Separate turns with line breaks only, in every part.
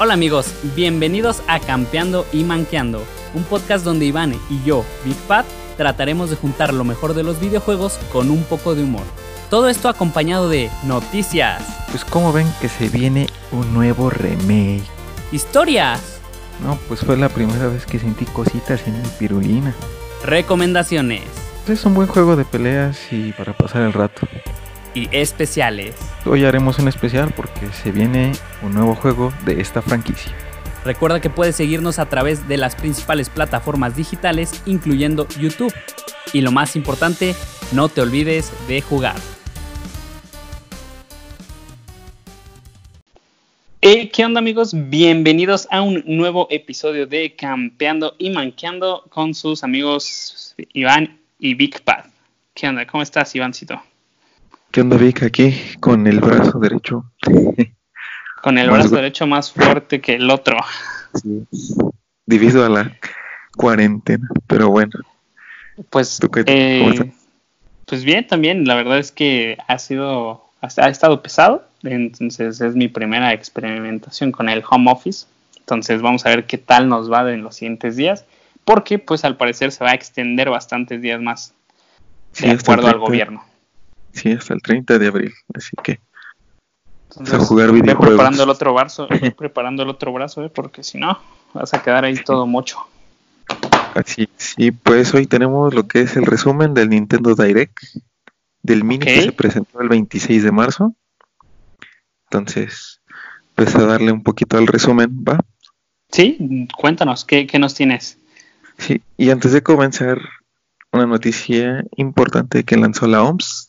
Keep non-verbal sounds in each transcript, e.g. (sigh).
Hola amigos, bienvenidos a Campeando y Manqueando, un podcast donde Iván y yo, Big Pat, trataremos de juntar lo mejor de los videojuegos con un poco de humor. Todo esto acompañado de noticias.
Pues como ven que se viene un nuevo remake.
Historias.
No, pues fue la primera vez que sentí cositas en mi pirulina.
Recomendaciones.
Es un buen juego de peleas y para pasar el rato
y especiales.
Hoy haremos un especial porque se viene un nuevo juego de esta franquicia.
Recuerda que puedes seguirnos a través de las principales plataformas digitales, incluyendo YouTube. Y lo más importante, no te olvides de jugar. Hey, ¿qué onda amigos? Bienvenidos a un nuevo episodio de Campeando y Manqueando con sus amigos Iván y Big Pad. ¿Qué onda? ¿Cómo estás, Ivancito?
¿Qué onda, Vic? Aquí con el brazo derecho.
con el brazo derecho más fuerte que el otro.
Sí, debido a la cuarentena, pero bueno.
Pues, eh, pues bien, también. La verdad es que ha sido, ha estado pesado. Entonces es mi primera experimentación con el home office. Entonces vamos a ver qué tal nos va en los siguientes días. Porque pues al parecer se va a extender bastantes días más. de acuerdo al gobierno.
Sí, hasta el 30 de abril, así que
Entonces, a jugar videojuegos. preparando el otro brazo, preparando el otro brazo, ¿eh? porque si no, vas a quedar ahí todo mucho.
Así, sí, pues hoy tenemos lo que es el resumen del Nintendo Direct, del mini que se presentó el 26 de marzo. Entonces, pues a darle un poquito al resumen, ¿va?
Sí, cuéntanos, ¿qué, qué nos tienes?
Sí, y antes de comenzar, una noticia importante que lanzó la OMS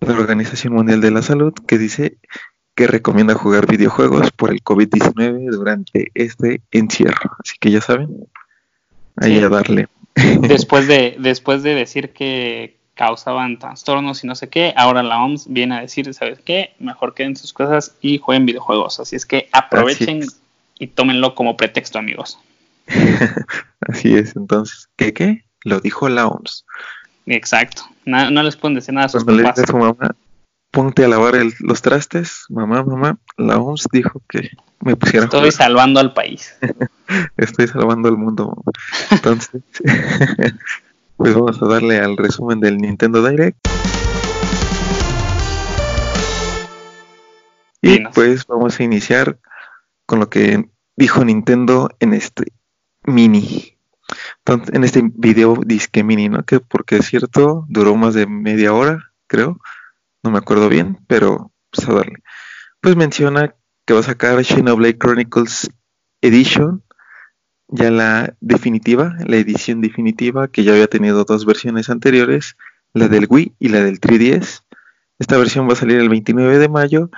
la Organización Mundial de la Salud que dice que recomienda jugar videojuegos por el COVID-19 durante este encierro. Así que ya saben, ahí a darle.
Después (laughs) de, después de decir que causaban trastornos y no sé qué, ahora la OMS viene a decir, ¿sabes qué? Mejor queden sus cosas y jueguen videojuegos. Así es que aprovechen y tómenlo como pretexto, amigos. (laughs)
Así es, entonces, ¿qué qué? Lo dijo la OMS.
Exacto. No, les pueden decir nada a sus
Cuando le dice a su mamá, ponte a lavar los trastes, mamá, mamá, la OMS dijo que me pusiera
Estoy salvando al país. (laughs)
Estoy salvando al mundo, mamá. Entonces, (laughs) pues vamos a darle al resumen del Nintendo Direct. Y pues vamos a iniciar con lo que dijo Nintendo en este mini en este video disque mini, ¿no? Que porque es cierto, duró más de media hora, creo. No me acuerdo bien, pero pues a darle. Pues menciona que va a sacar Xenoblade Chronicles Edition, ya la definitiva, la edición definitiva, que ya había tenido dos versiones anteriores, la del Wii y la del 3DS. Esta versión va a salir el 29 de mayo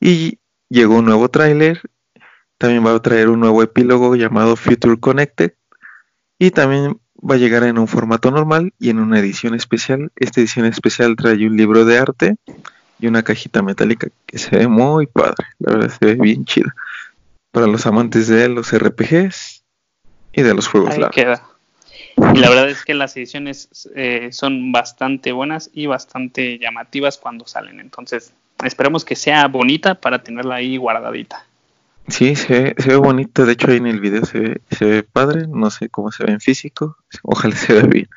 y llegó un nuevo tráiler. También va a traer un nuevo epílogo llamado Future Connected, y también va a llegar en un formato normal y en una edición especial. Esta edición especial trae un libro de arte y una cajita metálica que se ve muy padre. La verdad se ve bien chida. Para los amantes de los RPGs y de los juegos
Ahí queda. Y la verdad es que las ediciones eh, son bastante buenas y bastante llamativas cuando salen. Entonces, esperemos que sea bonita para tenerla ahí guardadita.
Sí, se ve, bonito. De hecho, ahí en el video se ve, se ve padre. No sé cómo se ve en físico. Ojalá se vea bien.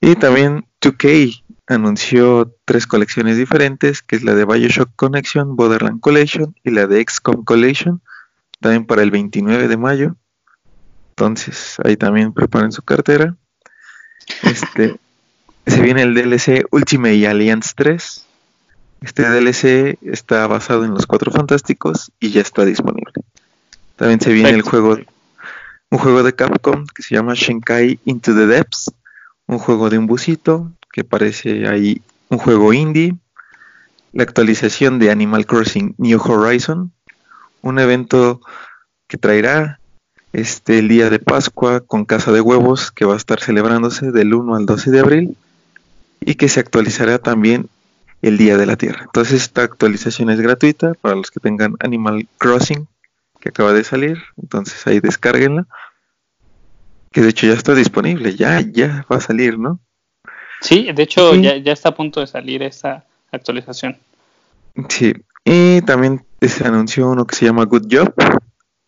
Y también 2K anunció tres colecciones diferentes, que es la de Bioshock Connection, Borderland Collection y la de XCOM Collection, también para el 29 de mayo. Entonces, ahí también preparen su cartera. Este, se viene el DLC Ultimate Alliance 3, este DLC está basado en los Cuatro Fantásticos y ya está disponible. También se viene el juego, un juego de Capcom que se llama Shenkai Into the Depths, un juego de un busito que parece ahí un juego indie, la actualización de Animal Crossing New Horizon, un evento que traerá este el día de Pascua con Casa de Huevos que va a estar celebrándose del 1 al 12 de abril y que se actualizará también el Día de la Tierra. Entonces esta actualización es gratuita para los que tengan Animal Crossing, que acaba de salir. Entonces ahí descárguenla. Que de hecho ya está disponible, ya, ya va a salir, ¿no?
Sí, de hecho ya, ya está a punto de salir esa actualización.
Sí, Y también se anunció uno que se llama Good Job.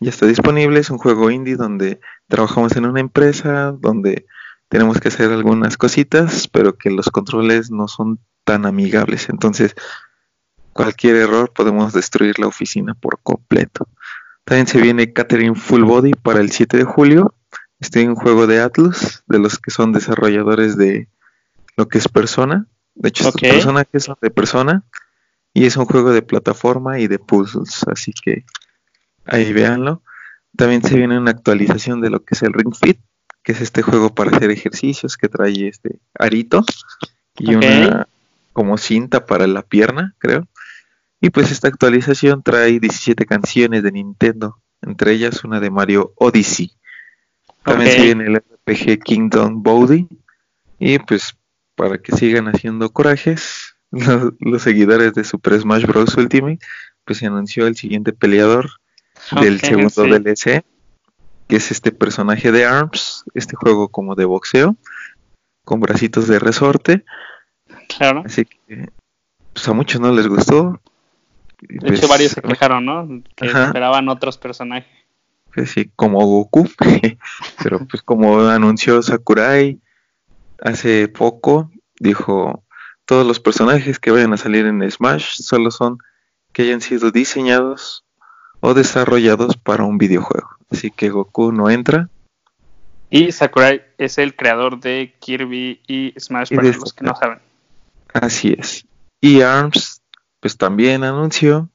Ya está disponible, es un juego indie donde trabajamos en una empresa, donde tenemos que hacer algunas cositas, pero que los controles no son tan amigables. Entonces, cualquier error podemos destruir la oficina por completo. También se viene Catherine Full Body para el 7 de julio. Este es un juego de Atlus, de los que son desarrolladores de lo que es Persona. De hecho, okay. Persona que es de Persona. Y es un juego de plataforma y de puzzles. Así que ahí véanlo. También se viene una actualización de lo que es el Ring Fit, que es este juego para hacer ejercicios que trae este arito y una como cinta para la pierna, creo. Y pues esta actualización trae 17 canciones de Nintendo, entre ellas una de Mario Odyssey. También se viene el RPG Kingdom Body. Y pues para que sigan haciendo corajes, (laughs) los, seguidores de Super Smash Bros. Ultimate, pues se anunció el siguiente peleador del segundo DLC, que es este personaje de ARMS, este juego como de boxeo, con bracitos de resorte.
Claro.
Así que pues a muchos no les gustó.
De hecho, pues, varios se quejaron, ¿no? Que esperaban otros personajes.
Pues sí, como Goku. (laughs) Pero pues como anunció Sakurai hace poco, dijo, todos los personajes que vayan a salir en Smash solo son que hayan sido diseñados o desarrollados para un videojuego. Así que Goku no entra.
Y Sakurai es el creador de Kirby y Smash para los que no saben.
Así es. Y ARMS pues también anunció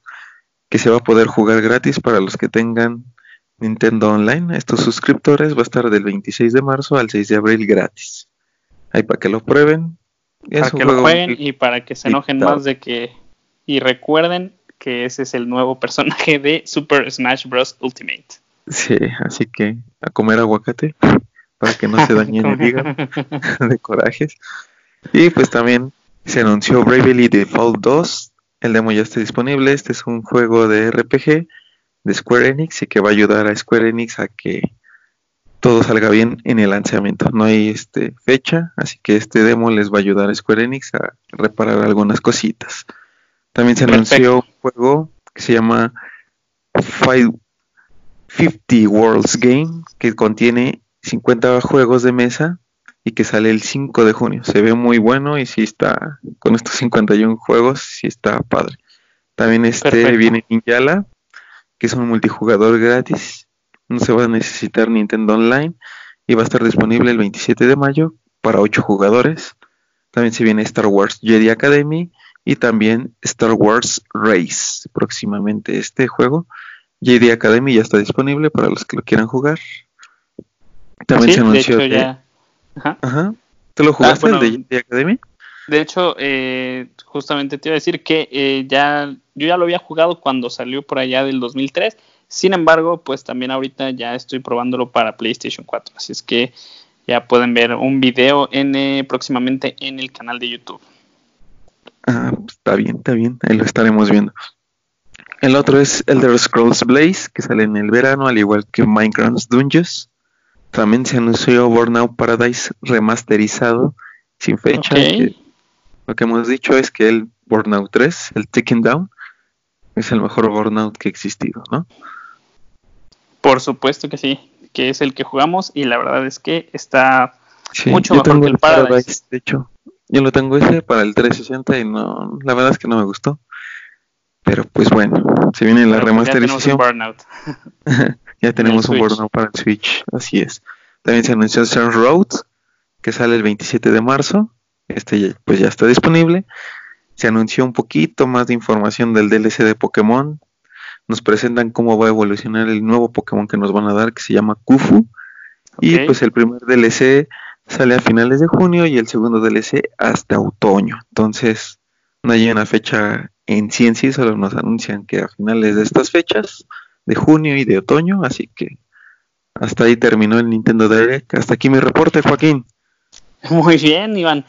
que se va a poder jugar gratis para los que tengan Nintendo Online. Estos suscriptores va a estar del 26 de marzo al 6 de abril gratis. Ahí para que lo prueben.
para que lo jueguen y para que se enojen más de que... Y recuerden que ese es el nuevo personaje de Super Smash Bros. Ultimate.
Sí, así que a comer aguacate para que no se dañe el hígado de corajes. Y pues también se anunció Bravely Default 2. El demo ya está disponible. Este es un juego de RPG de Square Enix y que va a ayudar a Square Enix a que todo salga bien en el lanzamiento. No hay este fecha, así que este demo les va a ayudar a Square Enix a reparar algunas cositas. También se anunció un juego que se llama 50 Worlds Game, que contiene 50 juegos de mesa y que sale el 5 de junio. Se ve muy bueno y si está, con estos 51 juegos, sí está padre. También este viene Ninjala, que es un multijugador gratis. No se va a necesitar Nintendo Online y va a estar disponible el 27 de mayo para 8 jugadores. También se viene Star Wars Jedi Academy y también Star Wars Race próximamente. Este juego, Jedi Academy, ya está disponible para los que lo quieran jugar.
También se anunció. De hecho, ya...
Ajá. ¿Tú lo jugaste ah, el de Jedi Academy?
De hecho, eh, justamente te iba a decir que eh, ya yo ya lo había jugado cuando salió por allá del 2003. Sin embargo, pues también ahorita ya estoy probándolo para PlayStation 4. Así es que ya pueden ver un video en, eh, próximamente en el canal de YouTube.
Ah, pues, está bien, está bien, ahí lo estaremos viendo. El otro es Elder Scrolls Blaze, que sale en el verano, al igual que Minecraft Dungeons. También se anunció Burnout Paradise remasterizado, sin fecha. lo que hemos dicho es que el Burnout 3, el Taking Down, es el mejor Burnout que ha existido, ¿no?
Por supuesto que sí, que es el que jugamos y la verdad es que está mucho mejor que el Paradise.
De hecho, yo lo tengo ese para el 360 y no, la verdad es que no me gustó. Pero pues bueno, se viene la remasterización. Ya tenemos (laughs) un Burnout. para el Switch, así es. También se anunció Sun Road, que sale el 27 de marzo. Este pues ya está disponible. Se anunció un poquito más de información del DLC de Pokémon. Nos presentan cómo va a evolucionar el nuevo Pokémon que nos van a dar, que se llama Kufu. Y pues el primer DLC sale a finales de junio y el segundo DLC hasta otoño. Entonces, no hay una fecha en ciencia, solo nos anuncian que a finales de estas fechas, de junio y de otoño, así que hasta ahí terminó el Nintendo Direct. Hasta aquí mi reporte, Joaquín. (laughs)
Muy bien, Iván.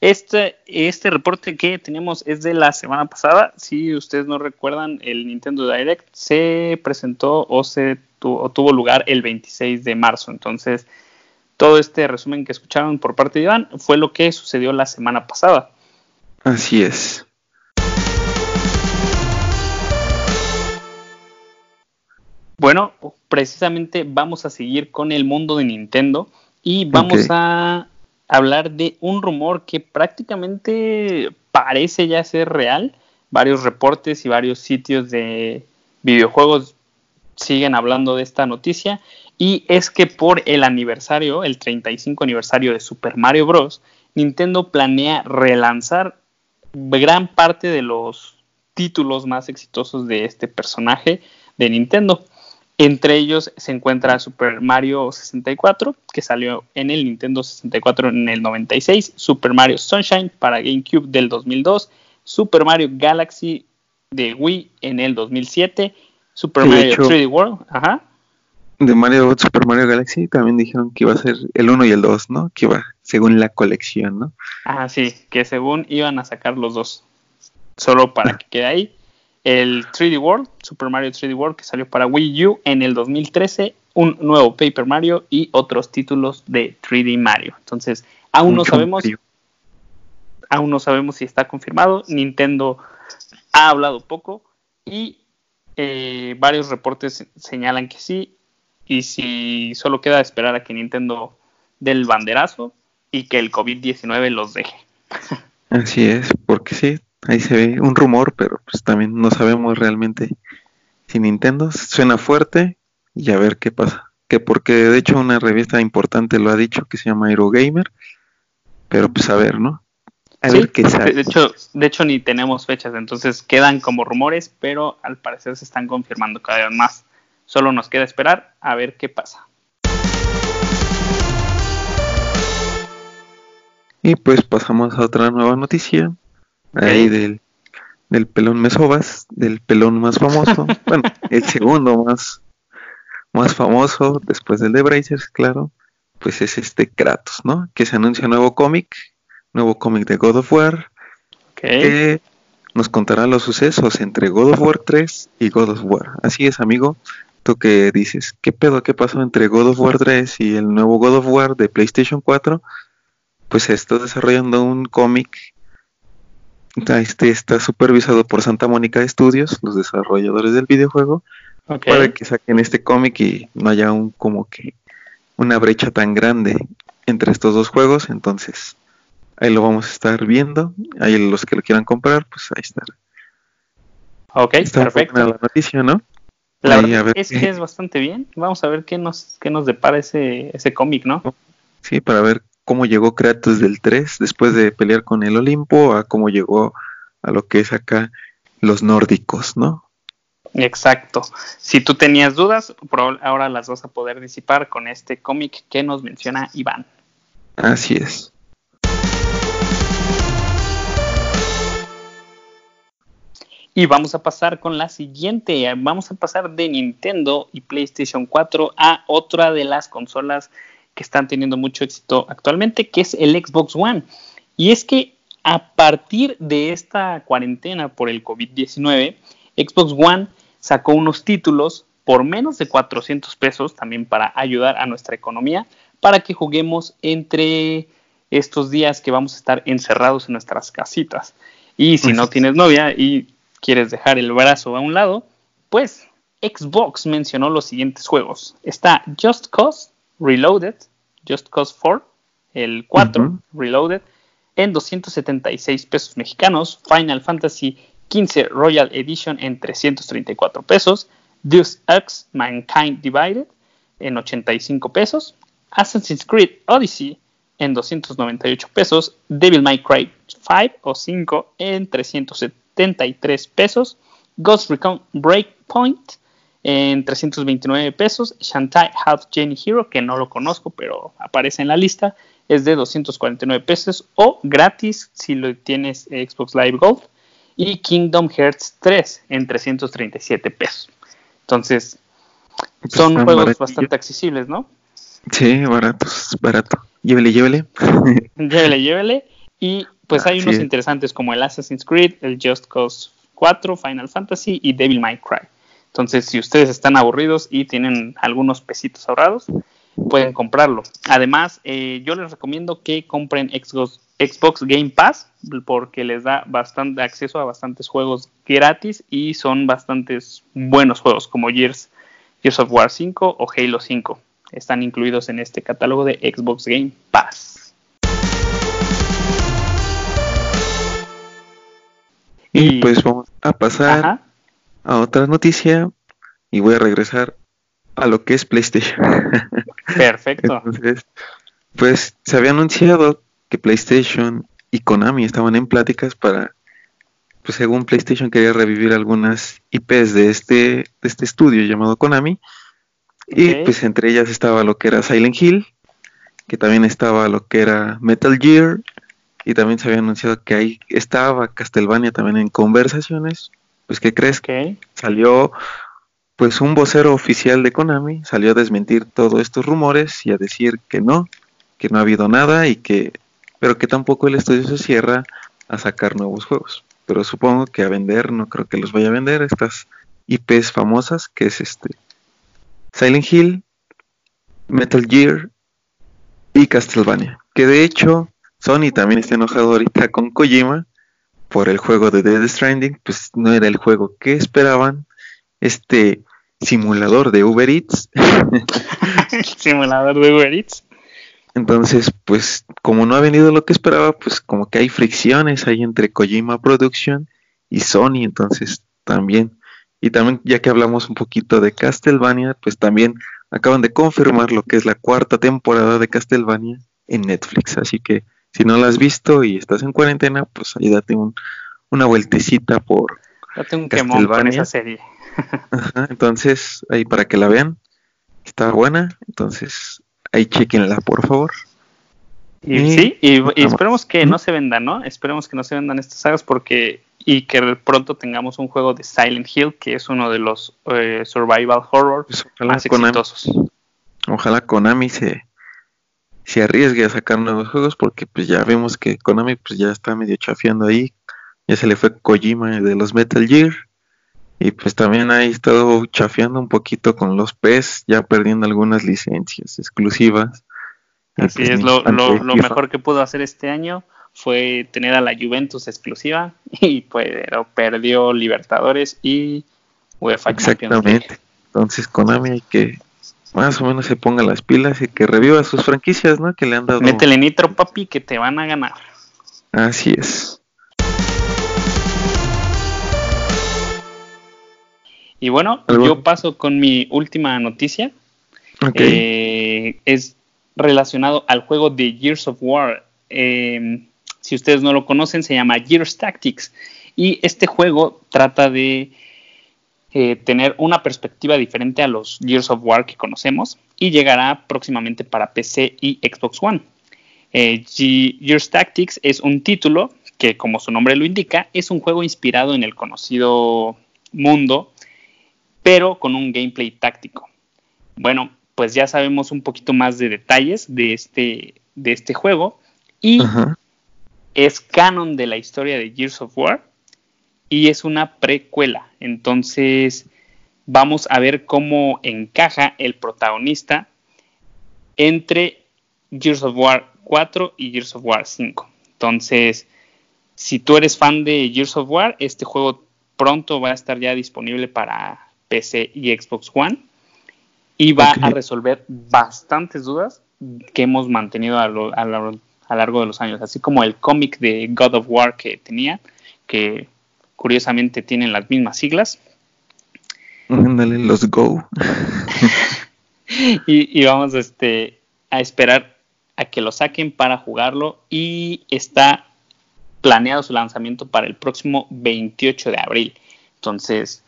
Este, este reporte que tenemos es de la semana pasada. Si ustedes no recuerdan, el Nintendo Direct se presentó o, se o tuvo lugar el 26 de marzo. Entonces, todo este resumen que escucharon por parte de Iván fue lo que sucedió la semana pasada.
Así es.
Bueno, precisamente vamos a seguir con el mundo de Nintendo y vamos a hablar de un rumor que prácticamente parece ya ser real. Varios reportes y varios sitios de videojuegos siguen hablando de esta noticia y es que por el aniversario, el 35 aniversario de Super Mario Bros., Nintendo planea relanzar gran parte de los títulos más exitosos de este personaje de Nintendo. Entre ellos se encuentra Super Mario 64, que salió en el Nintendo 64 en el 96, Super Mario Sunshine para GameCube del 2002, Super Mario Galaxy de Wii en el 2007, Super Mario 3D World, ajá.
De Mario Super Mario Galaxy también dijeron que iba a ser el 1 y el 2, ¿no? Que iba según la colección, ¿no?
Ah, sí, que según iban a sacar los dos. Solo para que quede ahí el 3D World, Super Mario 3D World, que salió para Wii U en el 2013, un nuevo Paper Mario y otros títulos de 3D Mario. Entonces, aún no sabemos, aún no sabemos si está confirmado. Nintendo ha hablado poco y eh, varios reportes señalan que sí. Y si solo queda esperar a que Nintendo dé el banderazo y que el COVID-19 los deje.
Así es, porque sí, ahí se ve un rumor, pero pues también no sabemos realmente si Nintendo suena fuerte y a ver qué pasa. Que porque de hecho una revista importante lo ha dicho que se llama Gamer, pero pues a ver, ¿no?
A ver qué sale. De hecho, de hecho ni tenemos fechas, entonces quedan como rumores, pero al parecer se están confirmando cada vez más. Solo nos queda esperar a ver qué pasa.
Y pues pasamos a otra nueva noticia ahí del, del pelón Mesobas, del pelón más famoso, (laughs) bueno, el segundo más, más famoso después del de Brazers, claro, pues es este Kratos, ¿no? Que se anuncia nuevo cómic, nuevo cómic de God of War, que nos contará los sucesos entre God of War 3 y God of War. Así es, amigo. Tú que dices, ¿qué pedo? ¿Qué pasó entre God of War 3 y el nuevo God of War de PlayStation 4? Pues se está desarrollando un cómic este está supervisado por Santa Mónica Studios, los desarrolladores del videojuego, para que saquen este cómic y no haya un como que una brecha tan grande entre estos dos juegos. Entonces, ahí lo vamos a estar viendo. Ahí los que lo quieran comprar, pues ahí está.
Ok, perfecto.
La noticia, ¿no?
La verdad es que es bastante bien. Vamos a ver qué nos, qué nos depara ese, ese cómic, ¿no?
Sí, para ver cómo llegó Kratos del 3 después de pelear con el Olimpo a cómo llegó a lo que es acá los nórdicos, ¿no?
Exacto. Si tú tenías dudas, ahora las vas a poder disipar con este cómic que nos menciona Iván.
Así es.
Y vamos a pasar con la siguiente. Vamos a pasar de Nintendo y PlayStation 4 a otra de las consolas que están teniendo mucho éxito actualmente, que es el Xbox One. Y es que a partir de esta cuarentena por el COVID-19, Xbox One sacó unos títulos por menos de 400 pesos también para ayudar a nuestra economía, para que juguemos entre estos días que vamos a estar encerrados en nuestras casitas. Y si no tienes novia y quieres dejar el brazo a un lado, pues Xbox mencionó los siguientes juegos. Está Just Cause, Reloaded, Just Cause 4, el 4, Reloaded, en 276 pesos mexicanos, Final Fantasy 15 Royal Edition en 334 pesos, Deus Ex Mankind Divided en 85 pesos, Assassin's Creed Odyssey en 298 pesos, Devil May Cry 5 o 5 en 373 pesos, Ghost Recon Breakpoint en 329 pesos. Shantai Half Jenny Hero, que no lo conozco, pero aparece en la lista, es de 249 pesos o gratis si lo tienes Xbox Live Gold. Y Kingdom Hearts 3 en 337 pesos. Entonces, pues son juegos bastante accesibles, ¿no?
Sí, baratos, barato. Llévele, llévele. (laughs)
llévele, llévele. Y pues hay unos interesantes como el Assassin's Creed, el Just Cause 4, Final Fantasy y Devil May Cry. Entonces, si ustedes están aburridos y tienen algunos pesitos ahorrados, pueden comprarlo. Además, eh, yo les recomiendo que compren Xbox, Xbox Game Pass porque les da bastante acceso a bastantes juegos gratis y son bastantes buenos juegos como Gears Gears of War 5 o Halo 5. Están incluidos en este catálogo de Xbox Game Pass.
Y, pues vamos a pasar a otra noticia y voy a regresar a lo que es PlayStation. (laughs)
Perfecto.
Entonces, pues se había anunciado que PlayStation y Konami estaban en pláticas para, pues según PlayStation quería revivir algunas IPs de este, de este estudio llamado Konami. Y pues entre ellas estaba lo que era Silent Hill, que también estaba lo que era Metal Gear, y también se había anunciado que ahí estaba Castlevania también en conversaciones. Pues, ¿qué crees? que Salió pues un vocero oficial de Konami salió a desmentir todos estos rumores y a decir que no, que no ha habido nada y que, pero que tampoco el estudio se cierra a sacar nuevos juegos. Pero supongo que a vender, no creo que los vaya a vender estas IPs famosas, que es este Silent Hill, Metal Gear y Castlevania. Que de hecho, Sony también está enojado ahorita con Kojima por el juego de Dead Stranding, pues no era el juego que esperaban este simulador de Uber Eats. (laughs)
simulador de Uber Eats.
Entonces, pues como no ha venido lo que esperaba, pues como que hay fricciones ahí entre Kojima Production y Sony, entonces también. Y también ya que hablamos un poquito de Castlevania, pues también acaban de confirmar lo que es la cuarta temporada de Castlevania en Netflix. Así que si no la has visto y estás en cuarentena, pues ahí date un, una vueltecita por
Date un quemón con esa serie (laughs)
entonces, ahí para que la vean, está buena, entonces ahí chequenla, por favor.
Y, sí, y, esperemos que no se vendan, ¿no? Esperemos que no se vendan estas sagas porque y que pronto tengamos un juego de Silent Hill, que es uno de los eh, survival horror pues más exitosos.
Ojalá Konami se, se arriesgue a sacar nuevos juegos porque pues ya vemos que Konami pues ya está medio chafiando ahí. Ya se le fue Kojima de los Metal Gear. Y pues también ha estado chafeando un poquito con los PES, ya perdiendo algunas licencias exclusivas.
Así pues es, lo, lo, mejor que pudo hacer este año fue tener a la Juventus exclusiva (laughs) y pues perdió Libertadores y
UEFA Exactamente. Entonces Konami hay que más o menos se ponga las pilas y que reviva sus franquicias, ¿no? Que le han dado.
Métele nitro, papi, que te van a ganar.
Así es.
Y bueno, yo paso con mi última noticia. Eh, es relacionado al juego de Gears of War. Em, si ustedes no lo conocen, se llama Gears Tactics. Y este juego trata de eh, tener una perspectiva diferente a los Gears of War que conocemos y llegará próximamente para PC y Xbox One. Eh, Gears Tactics es un título que, como su nombre lo indica, es un juego inspirado en el conocido mundo pero con un gameplay táctico. Bueno, pues ya sabemos un poquito más de detalles de este, de este juego y es canon de la historia de Gears of War y es una precuela. Entonces vamos a ver cómo encaja el protagonista entre Gears of War 4 y Gears of War 5. Entonces, si tú eres fan de Gears of War, este juego pronto va a estar ya disponible para PC y Xbox One y va a resolver bastantes dudas que hemos mantenido a lo, largo de los años, así como el cómic de God of War que tenía, que curiosamente tienen las mismas siglas.
Ándale, los Go. (laughs)
y, vamos este, a esperar a que lo saquen para jugarlo y está planeado su lanzamiento para el próximo 28 de abril. Entonces,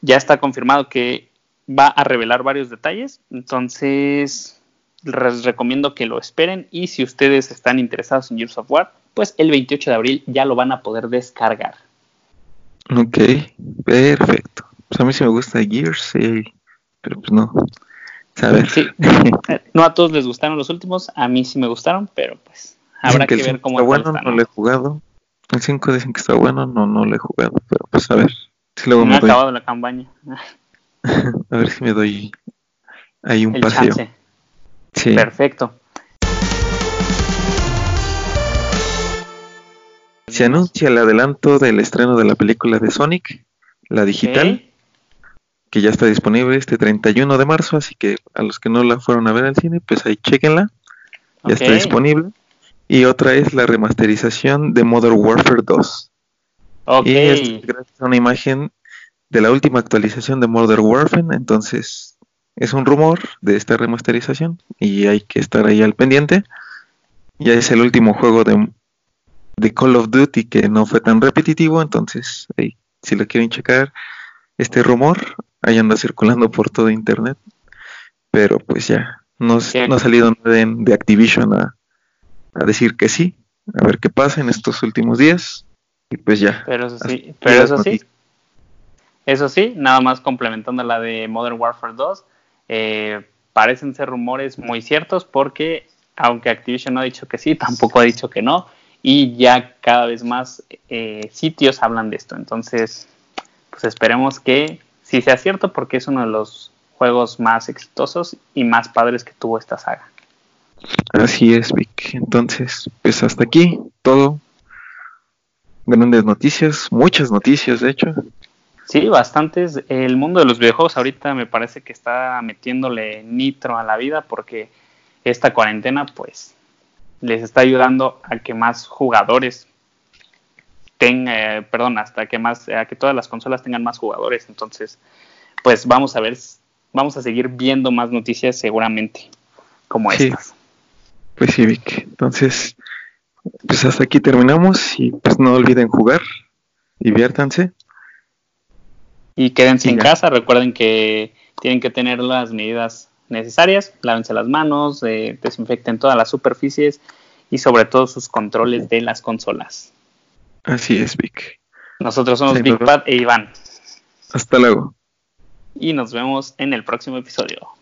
ya está confirmado que va a revelar varios detalles, entonces les recomiendo que lo esperen y si ustedes están interesados en Gears of War, pues el 28 de abril ya lo van a poder descargar.
Ok, perfecto. Pues a mí sí me gusta Gears, pero pues no.
A Sí. (laughs) no a todos les gustaron los últimos, a mí sí me gustaron, pero pues habrá que, ver cómo
está bueno, no lo he jugado. El 5 dicen que está bueno, no, no lo he jugado, pero pues a ver.
Si luego no ha acabado la campaña. (laughs)
A ver si me doy ahí un paseo.
Sí. Perfecto.
Se anuncia el adelanto del estreno de la película de Sonic, la digital, que ya está disponible este 31 de marzo, así que a los que no la fueron a ver al cine, pues ahí chequenla. Ya está disponible. Y otra es la remasterización de Modern Warfare 2. Y es gracias a una imagen de la última actualización de Modern Warfare, entonces es un rumor de esta remasterización y hay que estar ahí al pendiente. Ya es el último juego de, de Call of Duty que no fue tan repetitivo, entonces si lo quieren checar, este rumor ahí anda circulando por todo internet, pero pues ya, no, no ha salido de, de Activision a, a decir que sí, a ver qué pasa en estos últimos días y pues ya.
Pero eso sí, pero eso sí, eso sí, nada más complementando la de Modern Warfare 2, eh, parecen ser rumores muy ciertos porque aunque Activision no ha dicho que sí, tampoco ha dicho que no y ya cada vez más eh, sitios hablan de esto. Entonces, pues esperemos que sí sea cierto porque es uno de los juegos más exitosos y más padres que tuvo esta saga.
Así es, Vic. Entonces, pues hasta aquí todo. Grandes noticias, muchas noticias, de hecho.
Sí, bastantes. El mundo de los videojuegos ahorita me parece que está metiéndole nitro a la vida porque esta cuarentena, pues, les está ayudando a que más jugadores tengan, eh, perdón, hasta que más, a que todas las consolas tengan más jugadores. Entonces, pues vamos a ver, vamos a seguir viendo más noticias seguramente como estas.
Pues sí, Vic. Entonces, pues hasta aquí terminamos y pues no olviden jugar, diviértanse.
Y quédense en casa, recuerden que tienen que tener las medidas necesarias, lávense las manos, eh, desinfecten todas las superficies y sobre todo sus controles de las consolas.
Así es, Vic.
Nosotros somos Big Pat e Iván.
Hasta luego.
Y nos vemos en el próximo episodio.